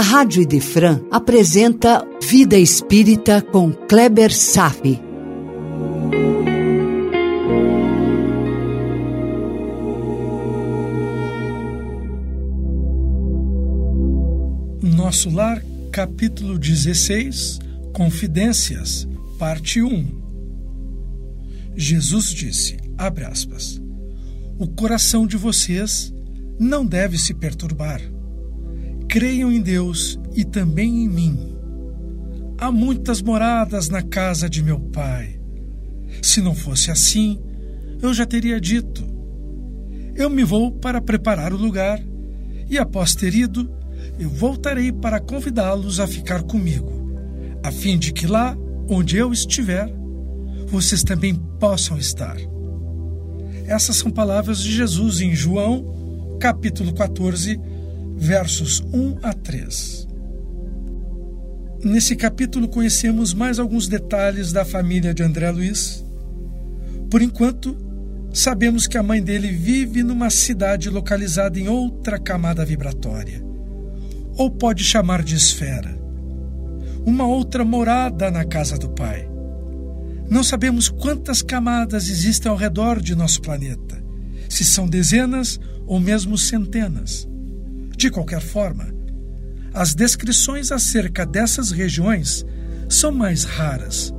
a Rádio Idefran apresenta Vida Espírita com Kleber Safi. Nosso Lar, capítulo 16, Confidências, parte 1. Jesus disse, abre aspas, o coração de vocês não deve se perturbar. Creiam em Deus e também em mim. Há muitas moradas na casa de meu pai. Se não fosse assim, eu já teria dito. Eu me vou para preparar o lugar, e após ter ido, eu voltarei para convidá-los a ficar comigo, a fim de que lá onde eu estiver, vocês também possam estar. Essas são palavras de Jesus em João, capítulo 14, versos 1 a 3. Nesse capítulo conhecemos mais alguns detalhes da família de André Luiz. Por enquanto, sabemos que a mãe dele vive numa cidade localizada em outra camada vibratória, ou pode chamar de esfera. Uma outra morada na casa do pai. Não sabemos quantas camadas existem ao redor de nosso planeta, se são dezenas ou mesmo centenas. De qualquer forma, as descrições acerca dessas regiões são mais raras.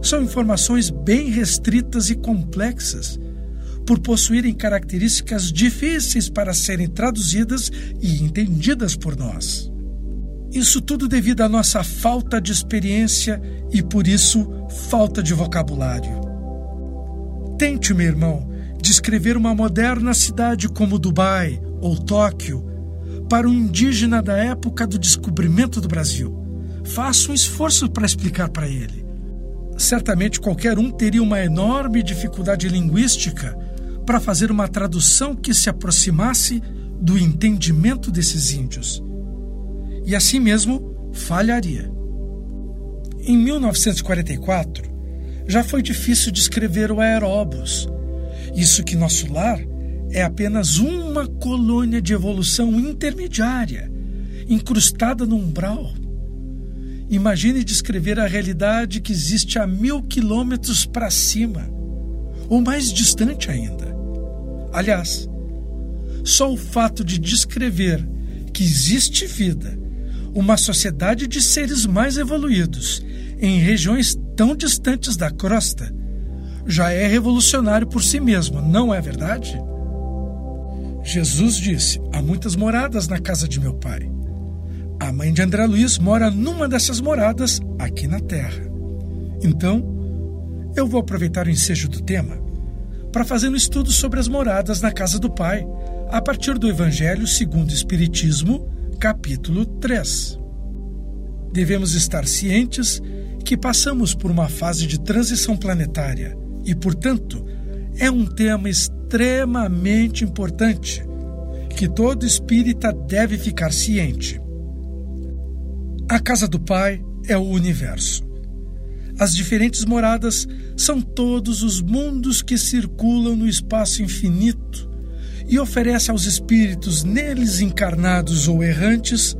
São informações bem restritas e complexas, por possuírem características difíceis para serem traduzidas e entendidas por nós. Isso tudo devido à nossa falta de experiência e, por isso, falta de vocabulário. Tente, meu irmão, descrever uma moderna cidade como Dubai ou Tóquio para um indígena da época do descobrimento do Brasil. Faça um esforço para explicar para ele. Certamente qualquer um teria uma enorme dificuldade linguística para fazer uma tradução que se aproximasse do entendimento desses índios e assim mesmo falharia. Em 1944, já foi difícil descrever o aeróbus. Isso que nosso lar é apenas uma colônia de evolução intermediária, incrustada no umbral. Imagine descrever a realidade que existe a mil quilômetros para cima, ou mais distante ainda. Aliás, só o fato de descrever que existe vida uma sociedade de seres mais evoluídos em regiões tão distantes da crosta já é revolucionário por si mesmo, não é verdade? Jesus disse: Há muitas moradas na casa de meu pai. A mãe de André Luiz mora numa dessas moradas aqui na terra. Então, eu vou aproveitar o ensejo do tema para fazer um estudo sobre as moradas na casa do pai, a partir do Evangelho segundo o Espiritismo capítulo 3. Devemos estar cientes que passamos por uma fase de transição planetária e, portanto, é um tema extremamente importante que todo espírita deve ficar ciente. A casa do Pai é o universo. As diferentes moradas são todos os mundos que circulam no espaço infinito e oferece aos espíritos neles encarnados ou errantes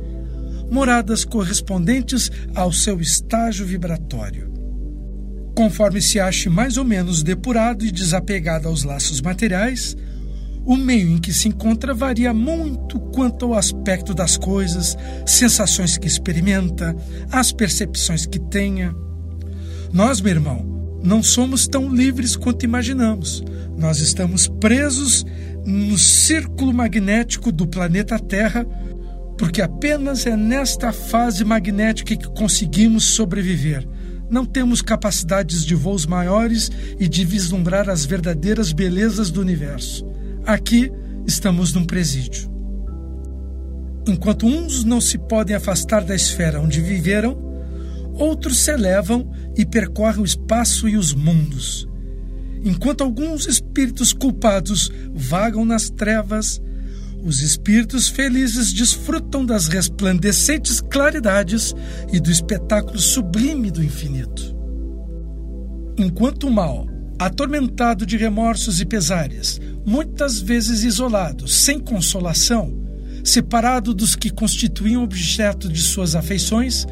moradas correspondentes ao seu estágio vibratório. Conforme se ache mais ou menos depurado e desapegado aos laços materiais, o meio em que se encontra varia muito quanto ao aspecto das coisas, sensações que experimenta, as percepções que tenha. Nós, meu irmão, não somos tão livres quanto imaginamos. Nós estamos presos no círculo magnético do planeta Terra, porque apenas é nesta fase magnética que conseguimos sobreviver. Não temos capacidades de voos maiores e de vislumbrar as verdadeiras belezas do universo. Aqui estamos num presídio. Enquanto uns não se podem afastar da esfera onde viveram, outros se elevam e percorrem o espaço e os mundos. Enquanto alguns espíritos culpados vagam nas trevas, os espíritos felizes desfrutam das resplandecentes claridades e do espetáculo sublime do infinito. Enquanto o mal, atormentado de remorsos e pesares, muitas vezes isolado, sem consolação, separado dos que constituíam objeto de suas afeições,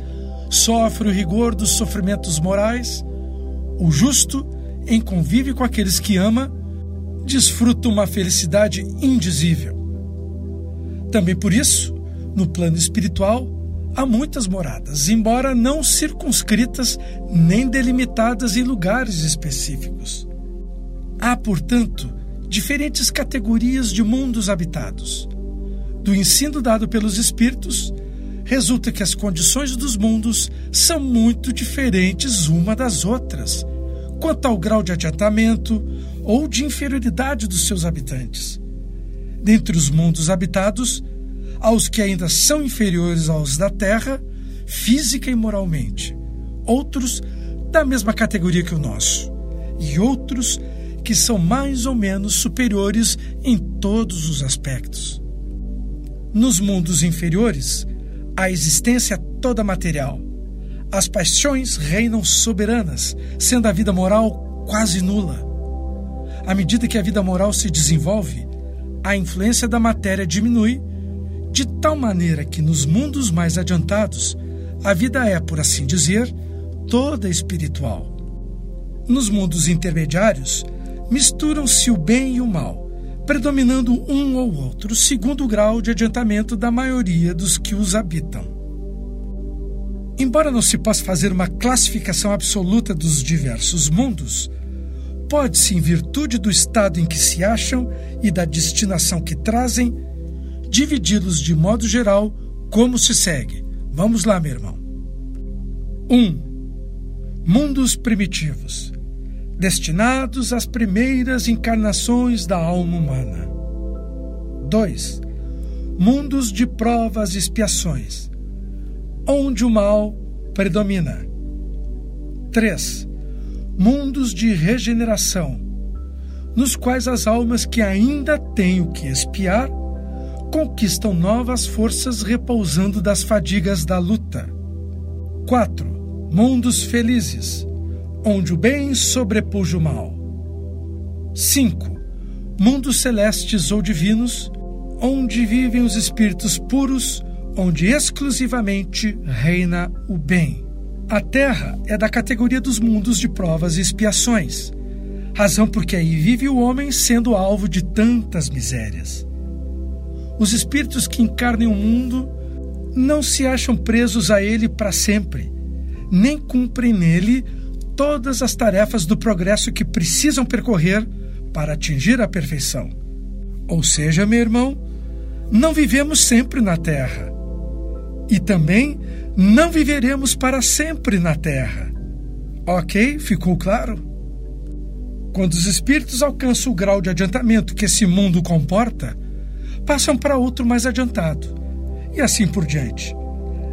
sofre o rigor dos sofrimentos morais. O justo, em convívio com aqueles que ama, desfruta uma felicidade indizível. Também por isso, no plano espiritual, há muitas moradas, embora não circunscritas nem delimitadas em lugares específicos. Há, portanto, diferentes categorias de mundos habitados. Do ensino dado pelos espíritos, resulta que as condições dos mundos são muito diferentes uma das outras, quanto ao grau de adiantamento ou de inferioridade dos seus habitantes. Dentre os mundos habitados, aos que ainda são inferiores aos da Terra, física e moralmente, outros da mesma categoria que o nosso, e outros que são mais ou menos superiores em todos os aspectos. Nos mundos inferiores, a existência é toda material. As paixões reinam soberanas, sendo a vida moral quase nula. À medida que a vida moral se desenvolve, a influência da matéria diminui, de tal maneira que nos mundos mais adiantados, a vida é, por assim dizer, toda espiritual. Nos mundos intermediários, misturam-se o bem e o mal predominando um ou outro, segundo o grau de adiantamento da maioria dos que os habitam. Embora não se possa fazer uma classificação absoluta dos diversos mundos, pode-se, em virtude do estado em que se acham e da destinação que trazem, dividi-los de modo geral como se segue. Vamos lá, meu irmão. 1. Um, mundos primitivos destinados às primeiras encarnações da alma humana. 2. Mundos de provas e expiações, onde o mal predomina. 3. Mundos de regeneração, nos quais as almas que ainda têm o que expiar conquistam novas forças repousando das fadigas da luta. 4. Mundos felizes, onde o bem sobrepuja o mal. 5. Mundos celestes ou divinos, onde vivem os espíritos puros, onde exclusivamente reina o bem. A Terra é da categoria dos mundos de provas e expiações, razão porque aí vive o homem sendo alvo de tantas misérias. Os espíritos que encarnem o mundo não se acham presos a ele para sempre, nem cumprem nele todas as tarefas do progresso que precisam percorrer para atingir a perfeição. Ou seja, meu irmão, não vivemos sempre na Terra. E também não viveremos para sempre na Terra. Ok? Ficou claro? Quando os espíritos alcançam o grau de adiantamento que esse mundo comporta, passam para outro mais adiantado, e assim por diante,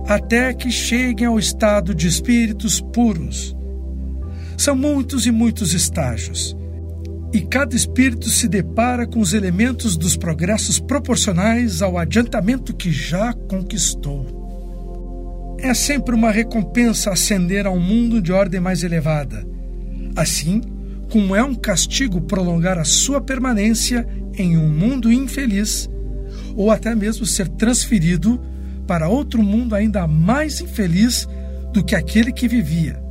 até que cheguem ao estado de espíritos puros, são muitos e muitos estágios. E cada espírito se depara com os elementos dos progressos proporcionais ao adiantamento que já conquistou. É sempre uma recompensa ascender a um mundo de ordem mais elevada. Assim, como é um castigo prolongar a sua permanência em um mundo infeliz, ou até mesmo ser transferido para outro mundo ainda mais infeliz do que aquele que vivia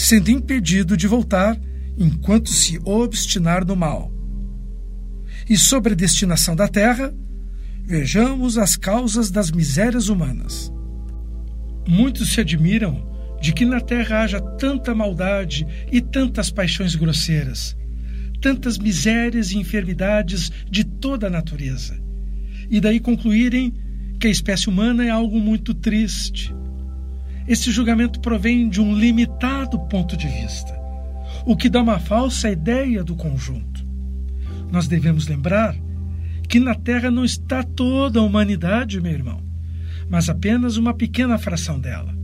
sendo impedido de voltar enquanto se obstinar no mal. E sobre a destinação da terra, vejamos as causas das misérias humanas. Muitos se admiram de que na terra haja tanta maldade e tantas paixões grosseiras, tantas misérias e enfermidades de toda a natureza, e daí concluírem que a espécie humana é algo muito triste, esse julgamento provém de um limitado ponto de vista, o que dá uma falsa ideia do conjunto. Nós devemos lembrar que na Terra não está toda a humanidade, meu irmão, mas apenas uma pequena fração dela.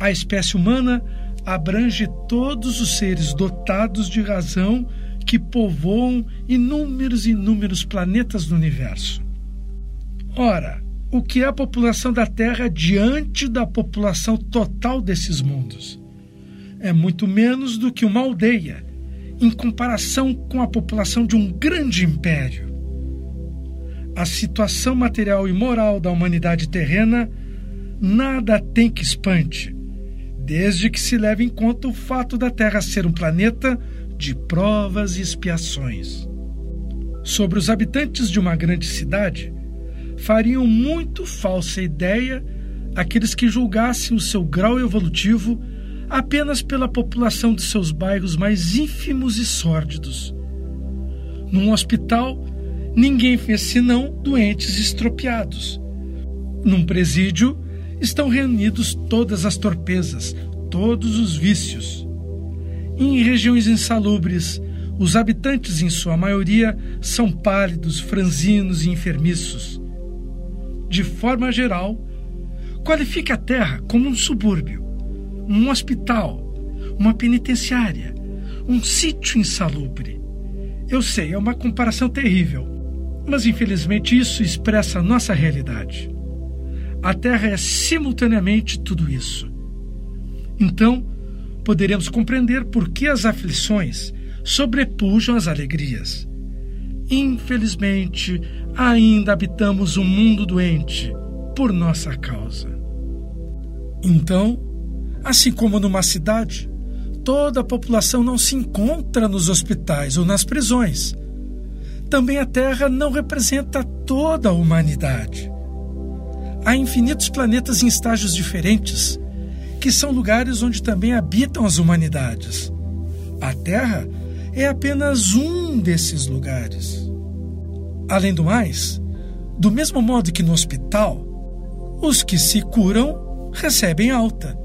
A espécie humana abrange todos os seres dotados de razão que povoam inúmeros e inúmeros planetas do universo. Ora, o que é a população da Terra diante da população total desses mundos. É muito menos do que uma aldeia, em comparação com a população de um grande império. A situação material e moral da humanidade terrena, nada tem que espante, desde que se leve em conta o fato da Terra ser um planeta de provas e expiações. Sobre os habitantes de uma grande cidade, fariam muito falsa ideia aqueles que julgassem o seu grau evolutivo apenas pela população de seus bairros mais ínfimos e sórdidos. Num hospital, ninguém fez senão doentes estropiados. Num presídio, estão reunidos todas as torpezas, todos os vícios. Em regiões insalubres, os habitantes, em sua maioria, são pálidos, franzinos e enfermiços. De forma geral, qualifique a Terra como um subúrbio, um hospital, uma penitenciária, um sítio insalubre. Eu sei, é uma comparação terrível, mas infelizmente isso expressa a nossa realidade. A Terra é simultaneamente tudo isso. Então, poderemos compreender por que as aflições sobrepujam as alegrias. Infelizmente, ainda habitamos um mundo doente por nossa causa. Então, assim como numa cidade, toda a população não se encontra nos hospitais ou nas prisões. Também a Terra não representa toda a humanidade. Há infinitos planetas em estágios diferentes, que são lugares onde também habitam as humanidades. A Terra é apenas um desses lugares. Além do mais, do mesmo modo que no hospital, os que se curam recebem alta,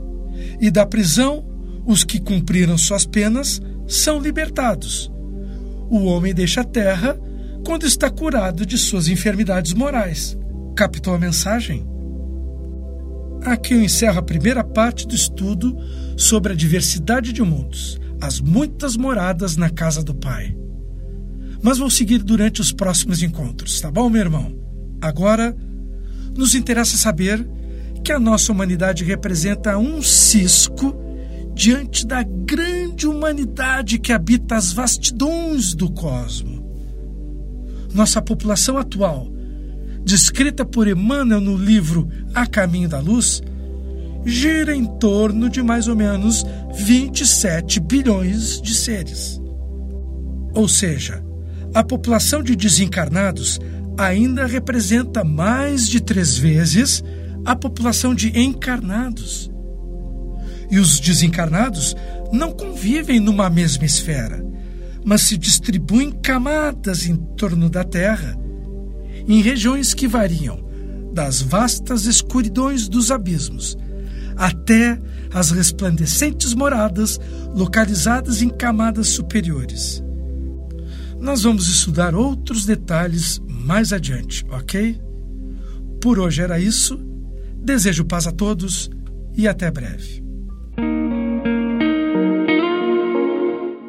e da prisão, os que cumpriram suas penas são libertados. O homem deixa a terra quando está curado de suas enfermidades morais. Captou a mensagem? Aqui eu encerro a primeira parte do estudo sobre a diversidade de mundos as muitas moradas na casa do Pai. Mas vou seguir durante os próximos encontros, tá bom, meu irmão? Agora, nos interessa saber que a nossa humanidade representa um cisco diante da grande humanidade que habita as vastidões do cosmo. Nossa população atual, descrita por Emmanuel no livro A Caminho da Luz, gira em torno de mais ou menos 27 bilhões de seres. Ou seja, a população de desencarnados ainda representa mais de três vezes a população de encarnados. E os desencarnados não convivem numa mesma esfera, mas se distribuem camadas em torno da Terra, em regiões que variam das vastas escuridões dos abismos até as resplandecentes moradas localizadas em camadas superiores. Nós vamos estudar outros detalhes mais adiante, ok? Por hoje era isso. Desejo paz a todos e até breve.